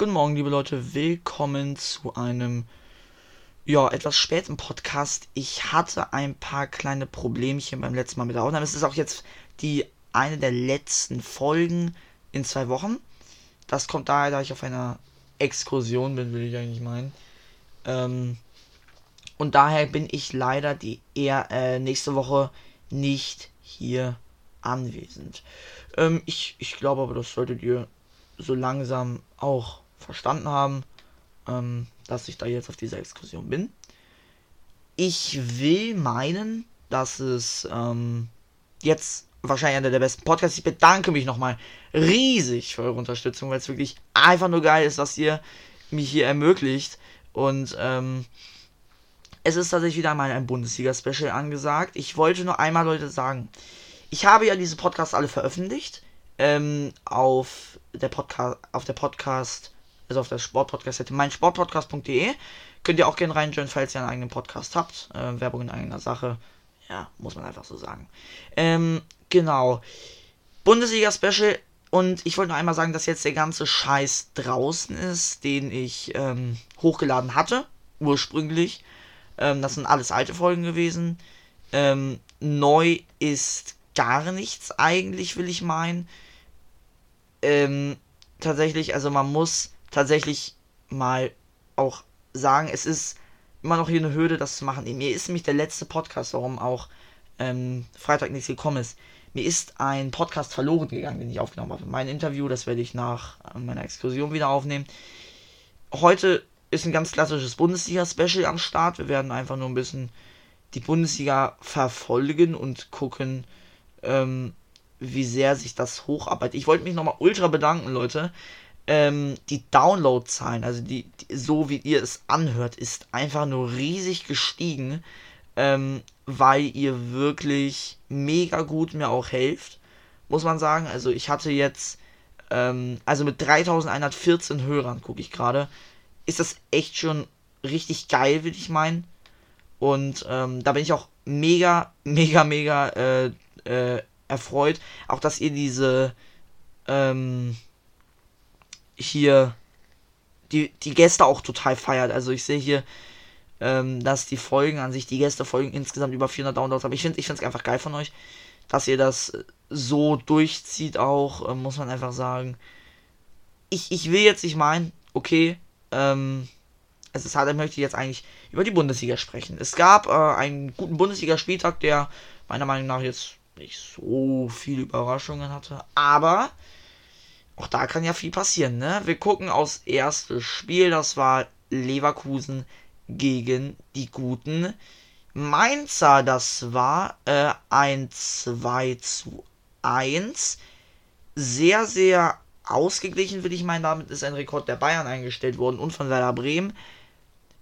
Guten Morgen, liebe Leute. Willkommen zu einem ja, etwas späten Podcast. Ich hatte ein paar kleine Problemchen beim letzten Mal mit der Aufnahme. Es ist auch jetzt die eine der letzten Folgen in zwei Wochen. Das kommt daher, da ich auf einer Exkursion bin, will ich eigentlich meinen. Ähm, und daher bin ich leider die eher äh, nächste Woche nicht hier anwesend. Ähm, ich, ich glaube aber, das solltet ihr so langsam auch verstanden haben, ähm, dass ich da jetzt auf dieser Exkursion bin. Ich will meinen, dass es ähm, jetzt wahrscheinlich einer der besten Podcasts. Ich bedanke mich nochmal riesig für eure Unterstützung, weil es wirklich einfach nur geil ist, dass ihr mich hier ermöglicht. Und ähm, es ist tatsächlich wieder einmal ein Bundesliga-Special angesagt. Ich wollte nur einmal, Leute, sagen, ich habe ja diese Podcasts alle veröffentlicht ähm, auf der Podcast, auf der Podcast, also auf der Sportpodcast-Seite meinsportpodcast.de. Könnt ihr auch gerne reinjoinen, falls ihr einen eigenen Podcast habt. Äh, Werbung in eigener Sache. Ja, muss man einfach so sagen. Ähm, genau. Bundesliga-Special. Und ich wollte noch einmal sagen, dass jetzt der ganze Scheiß draußen ist, den ich ähm, hochgeladen hatte. Ursprünglich. Ähm, das sind alles alte Folgen gewesen. Ähm, neu ist gar nichts eigentlich, will ich meinen ähm, tatsächlich, also man muss tatsächlich mal auch sagen, es ist immer noch hier eine Hürde, das zu machen. Mir ist nämlich der letzte Podcast, warum auch ähm, Freitag nichts gekommen ist. Mir ist ein Podcast verloren gegangen, den ich aufgenommen habe. Mein Interview, das werde ich nach meiner Exkursion wieder aufnehmen. Heute ist ein ganz klassisches Bundesliga-Special am Start. Wir werden einfach nur ein bisschen die Bundesliga verfolgen und gucken, ähm, wie sehr sich das hocharbeitet. Ich wollte mich nochmal ultra bedanken, Leute. Ähm, die Downloadzahlen, also die, die, so wie ihr es anhört, ist einfach nur riesig gestiegen, ähm, weil ihr wirklich mega gut mir auch helft, muss man sagen. Also ich hatte jetzt, ähm, also mit 3114 Hörern, gucke ich gerade, ist das echt schon richtig geil, würde ich meinen. Und ähm, da bin ich auch mega, mega, mega äh, äh, erfreut. Auch, dass ihr diese ähm, hier die, die Gäste auch total feiert. Also ich sehe hier, ähm, dass die Folgen an sich, die Gästefolgen insgesamt über 400 Downloads haben. Ich finde es einfach geil von euch, dass ihr das so durchzieht auch, äh, muss man einfach sagen. Ich, ich will jetzt nicht meinen, okay, ähm, es ist halt, möchte ich jetzt eigentlich über die Bundesliga sprechen. Es gab äh, einen guten Bundesligaspieltag, der meiner Meinung nach jetzt nicht so viele Überraschungen hatte. Aber auch da kann ja viel passieren, ne? Wir gucken aufs erste Spiel, das war Leverkusen gegen die guten Mainzer. Das war äh, ein 2 zu 1. Sehr, sehr ausgeglichen, würde ich meinen. Damit ist ein Rekord der Bayern eingestellt worden und von Werder Bremen.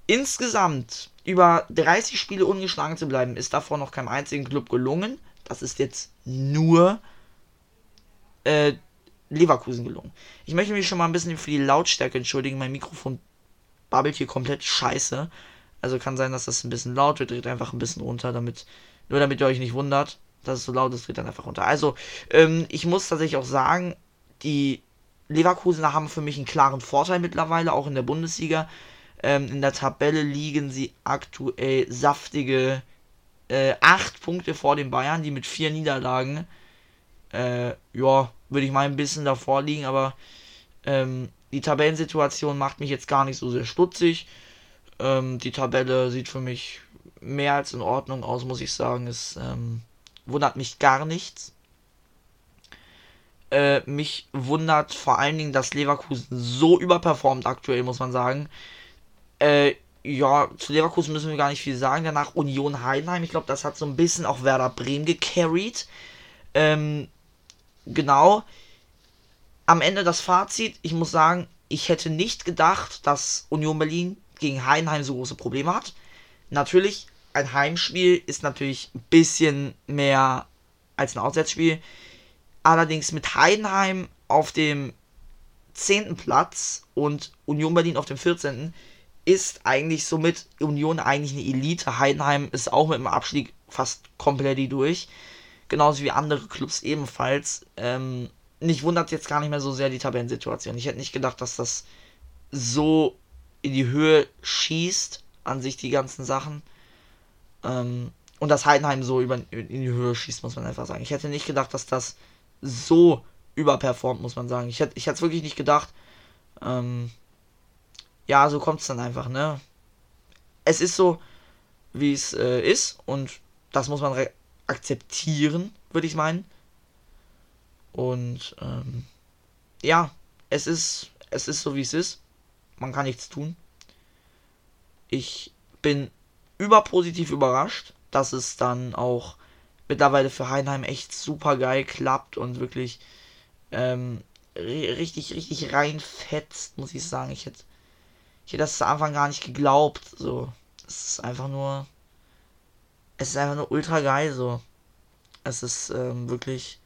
Insgesamt über 30 Spiele ungeschlagen zu bleiben, ist davor noch keinem einzigen Club gelungen. Das ist jetzt nur äh, Leverkusen gelungen. Ich möchte mich schon mal ein bisschen für die Lautstärke entschuldigen. Mein Mikrofon babbelt hier komplett scheiße. Also kann sein, dass das ein bisschen laut wird. Dreht einfach ein bisschen runter, damit, nur damit ihr euch nicht wundert, dass es so laut ist, dreht dann einfach runter. Also, ähm, ich muss tatsächlich auch sagen, die Leverkusener haben für mich einen klaren Vorteil mittlerweile, auch in der Bundesliga. Ähm, in der Tabelle liegen sie aktuell saftige äh, acht Punkte vor den Bayern, die mit vier Niederlagen, äh, ja, würde ich mal ein bisschen davor liegen, aber ähm, die Tabellensituation macht mich jetzt gar nicht so sehr stutzig. Ähm, die Tabelle sieht für mich mehr als in Ordnung aus, muss ich sagen. Es ähm, wundert mich gar nichts. Äh, mich wundert vor allen Dingen, dass Leverkusen so überperformt aktuell, muss man sagen. Äh, ja, zu Leverkusen müssen wir gar nicht viel sagen. Danach Union Heidenheim. Ich glaube, das hat so ein bisschen auch Werder Bremen gecarried. Ähm, genau. Am Ende das Fazit. Ich muss sagen, ich hätte nicht gedacht, dass Union Berlin gegen Heidenheim so große Probleme hat. Natürlich, ein Heimspiel ist natürlich ein bisschen mehr als ein Auswärtsspiel. Allerdings mit Heidenheim auf dem 10. Platz und Union Berlin auf dem 14 ist eigentlich somit Union eigentlich eine Elite. Heidenheim ist auch mit dem Abstieg fast komplett durch. Genauso wie andere Clubs ebenfalls. Ähm, mich wundert jetzt gar nicht mehr so sehr die Tabellensituation. Ich hätte nicht gedacht, dass das so in die Höhe schießt, an sich die ganzen Sachen. Ähm, und dass Heidenheim so über, in die Höhe schießt, muss man einfach sagen. Ich hätte nicht gedacht, dass das so überperformt, muss man sagen. Ich hätte ich es wirklich nicht gedacht. Ähm, ja, so kommt es dann einfach, ne? Es ist so, wie es äh, ist und das muss man akzeptieren, würde ich meinen. Und ähm, ja, es ist, es ist so, wie es ist. Man kann nichts tun. Ich bin überpositiv überrascht, dass es dann auch mittlerweile für Heinheim echt super geil klappt und wirklich ähm, richtig, richtig reinfetzt, muss ich sagen. Ich hätte, ich hätte das am Anfang gar nicht geglaubt. So, es ist einfach nur, es ist einfach nur ultra geil. So, es ist ähm, wirklich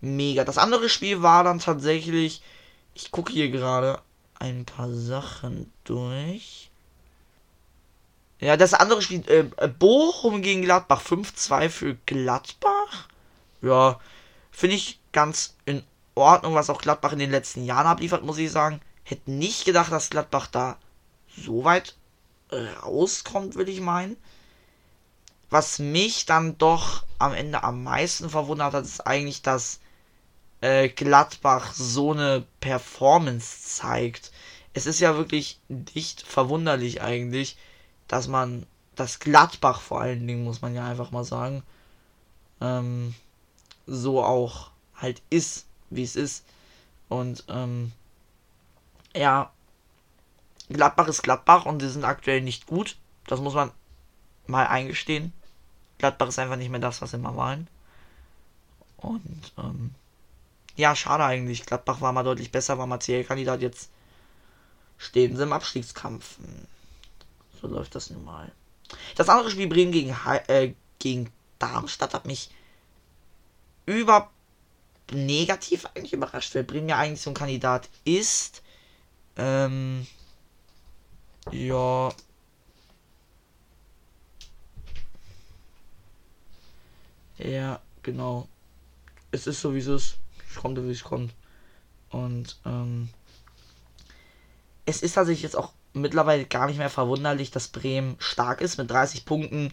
mega. Das andere Spiel war dann tatsächlich, ich gucke hier gerade ein paar Sachen durch. Ja, das andere Spiel, äh, Bochum gegen Gladbach, 5-2 für Gladbach. Ja, finde ich ganz in Ordnung, was auch Gladbach in den letzten Jahren abliefert, muss ich sagen. Hätte nicht gedacht, dass Gladbach da so weit rauskommt, würde ich meinen. Was mich dann doch am Ende am meisten verwundert hat, ist eigentlich, dass äh, Gladbach so eine Performance zeigt. Es ist ja wirklich nicht verwunderlich eigentlich, dass man das Gladbach vor allen Dingen, muss man ja einfach mal sagen, ähm, so auch halt ist, wie es ist. Und ähm, ja, Gladbach ist Gladbach und sie sind aktuell nicht gut. Das muss man mal eingestehen. Gladbach ist einfach nicht mehr das, was sie mal waren. Und ähm, ja, schade eigentlich. Gladbach war mal deutlich besser, war mal CL-Kandidat. Jetzt stehen sie im Abstiegskampf. So läuft das nun mal. Das andere Spiel Bremen gegen, äh, gegen Darmstadt hat mich über negativ eigentlich überrascht, weil Bremen ja eigentlich so ein Kandidat ist. Ähm, ja. Ja, genau. Es ist so, wie es ist. Es kommt, wie es kommt. Und, ähm, es ist tatsächlich jetzt auch mittlerweile gar nicht mehr verwunderlich, dass Bremen stark ist. Mit 30 Punkten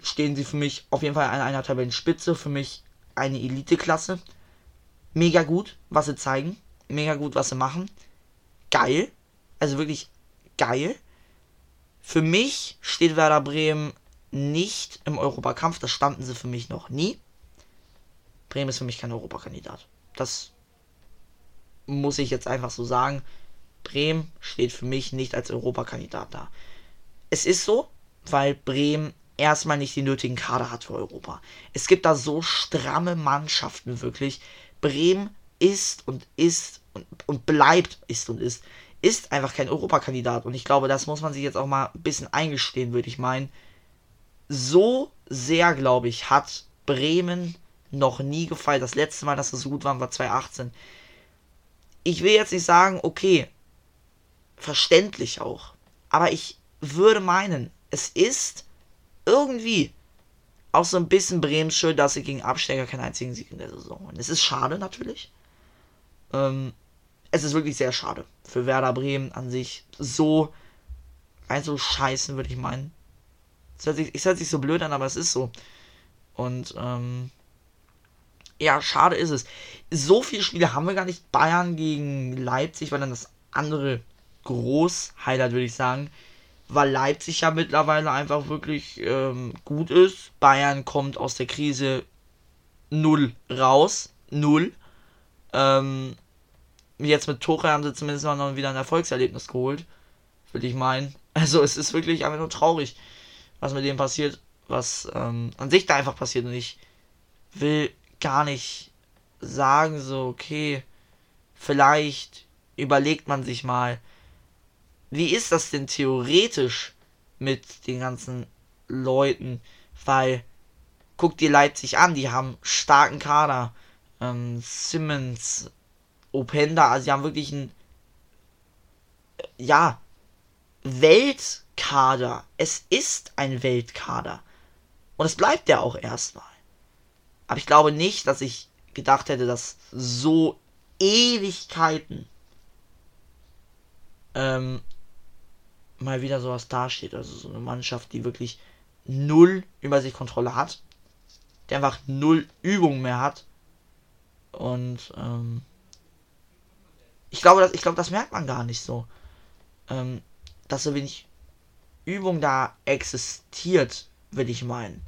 stehen sie für mich auf jeden Fall an einer Tabellenspitze. Für mich eine Elite-Klasse. Mega gut, was sie zeigen. Mega gut, was sie machen. Geil. Also wirklich geil. Für mich steht Werder Bremen nicht im Europakampf. Das standen sie für mich noch nie. Bremen ist für mich kein Europakandidat. Das muss ich jetzt einfach so sagen. Bremen steht für mich nicht als Europakandidat da. Es ist so, weil Bremen erstmal nicht die nötigen Kader hat für Europa. Es gibt da so stramme Mannschaften wirklich. Bremen ist und ist und, und bleibt, ist und ist, ist einfach kein Europakandidat. Und ich glaube, das muss man sich jetzt auch mal ein bisschen eingestehen, würde ich meinen. So sehr, glaube ich, hat Bremen noch nie gefallen. Das letzte Mal, dass es so gut war, war 2018. Ich will jetzt nicht sagen, okay, verständlich auch. Aber ich würde meinen, es ist irgendwie auch so ein bisschen Brems schuld, dass sie gegen Absteiger keinen einzigen Sieg in der Saison holen. Es ist schade natürlich. Ähm, es ist wirklich sehr schade für Werder Bremen an sich. So rein so scheißen, würde ich meinen. Es hört, es hört sich so blöd an, aber es ist so. Und ähm, ja, schade ist es. So viele Spiele haben wir gar nicht. Bayern gegen Leipzig war dann das andere Groß-Highlight, würde ich sagen weil Leipzig ja mittlerweile einfach wirklich ähm, gut ist. Bayern kommt aus der Krise null raus. Null. Ähm, jetzt mit Tuchel haben sie zumindest mal noch wieder ein Erfolgserlebnis geholt. Würde ich meinen. Also es ist wirklich einfach nur traurig, was mit dem passiert, was ähm, an sich da einfach passiert. Und ich will gar nicht sagen, so, okay, vielleicht überlegt man sich mal, wie ist das denn theoretisch mit den ganzen Leuten? Weil, guck dir Leipzig an, die haben starken Kader. Ähm, Simmons, Openda, also die haben wirklich einen, ja, Weltkader. Es ist ein Weltkader. Und es bleibt ja auch erstmal. Aber ich glaube nicht, dass ich gedacht hätte, dass so Ewigkeiten ähm, mal wieder sowas dasteht. Also so eine Mannschaft, die wirklich null über sich Kontrolle hat, der einfach null Übung mehr hat. Und ähm, ich glaube, das, ich glaube, das merkt man gar nicht so. Ähm, dass so wenig Übung da existiert, will ich meinen.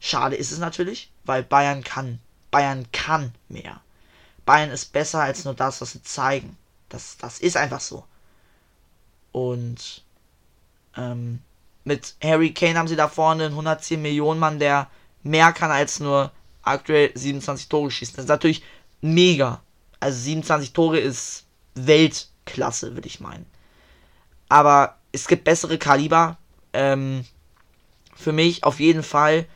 Schade ist es natürlich, weil Bayern kann. Bayern kann mehr. Bayern ist besser als nur das, was sie zeigen. Das, das ist einfach so. Und ähm, mit Harry Kane haben sie da vorne einen 110 Millionen Mann, der mehr kann als nur aktuell 27 Tore schießen. Das ist natürlich mega. Also 27 Tore ist Weltklasse, würde ich meinen. Aber es gibt bessere Kaliber. Ähm, für mich auf jeden Fall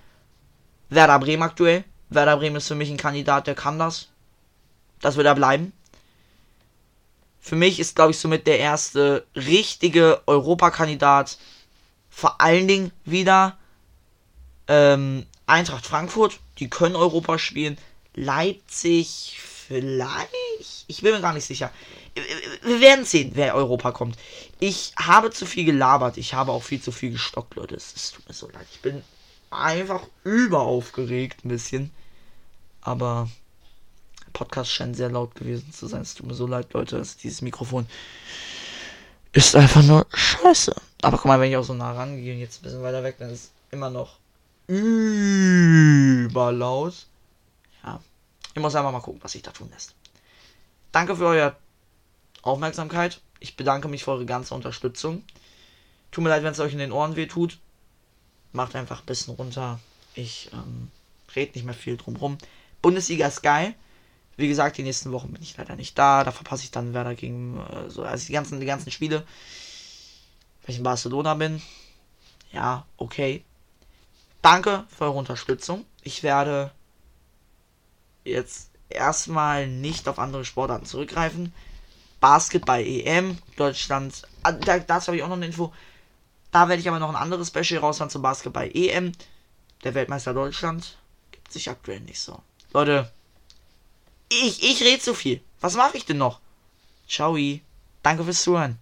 Werder Bremen aktuell. Werder Bremen ist für mich ein Kandidat, der kann das. Das wird er bleiben. Für mich ist, glaube ich, somit der erste richtige Europakandidat vor allen Dingen wieder ähm, Eintracht Frankfurt. Die können Europa spielen. Leipzig vielleicht. Ich bin mir gar nicht sicher. Wir werden sehen, wer Europa kommt. Ich habe zu viel gelabert. Ich habe auch viel zu viel gestockt, Leute. Es tut mir so leid. Ich bin einfach überaufgeregt ein bisschen. Aber Podcast scheint sehr laut gewesen zu sein. Es tut mir so leid, Leute. Dieses Mikrofon ist einfach nur scheiße. Aber guck mal, wenn ich auch so nah rangehe und jetzt ein bisschen weiter weg, dann ist es immer noch überlaut. Ja. Ich muss einfach mal gucken, was sich da tun lässt. Danke für eure Aufmerksamkeit. Ich bedanke mich für eure ganze Unterstützung. Tut mir leid, wenn es euch in den Ohren weh tut. Macht einfach ein bisschen runter. Ich ähm, rede nicht mehr viel drum rum. Bundesliga ist geil. Wie gesagt, die nächsten Wochen bin ich leider nicht da. Da verpasse ich dann Werder gegen äh, so, also die ganzen, die ganzen Spiele. Wenn ich in Barcelona bin. Ja, okay. Danke für eure Unterstützung. Ich werde jetzt erstmal nicht auf andere Sportarten zurückgreifen. Basketball EM, Deutschland, ah, da, dazu habe ich auch noch eine Info. Da werde ich aber noch ein anderes Special raushauen zum Basketball EM. Der Weltmeister Deutschland gibt sich aktuell nicht so. Leute, ich, ich rede zu viel. Was mache ich denn noch? Ciao. Danke fürs Zuhören.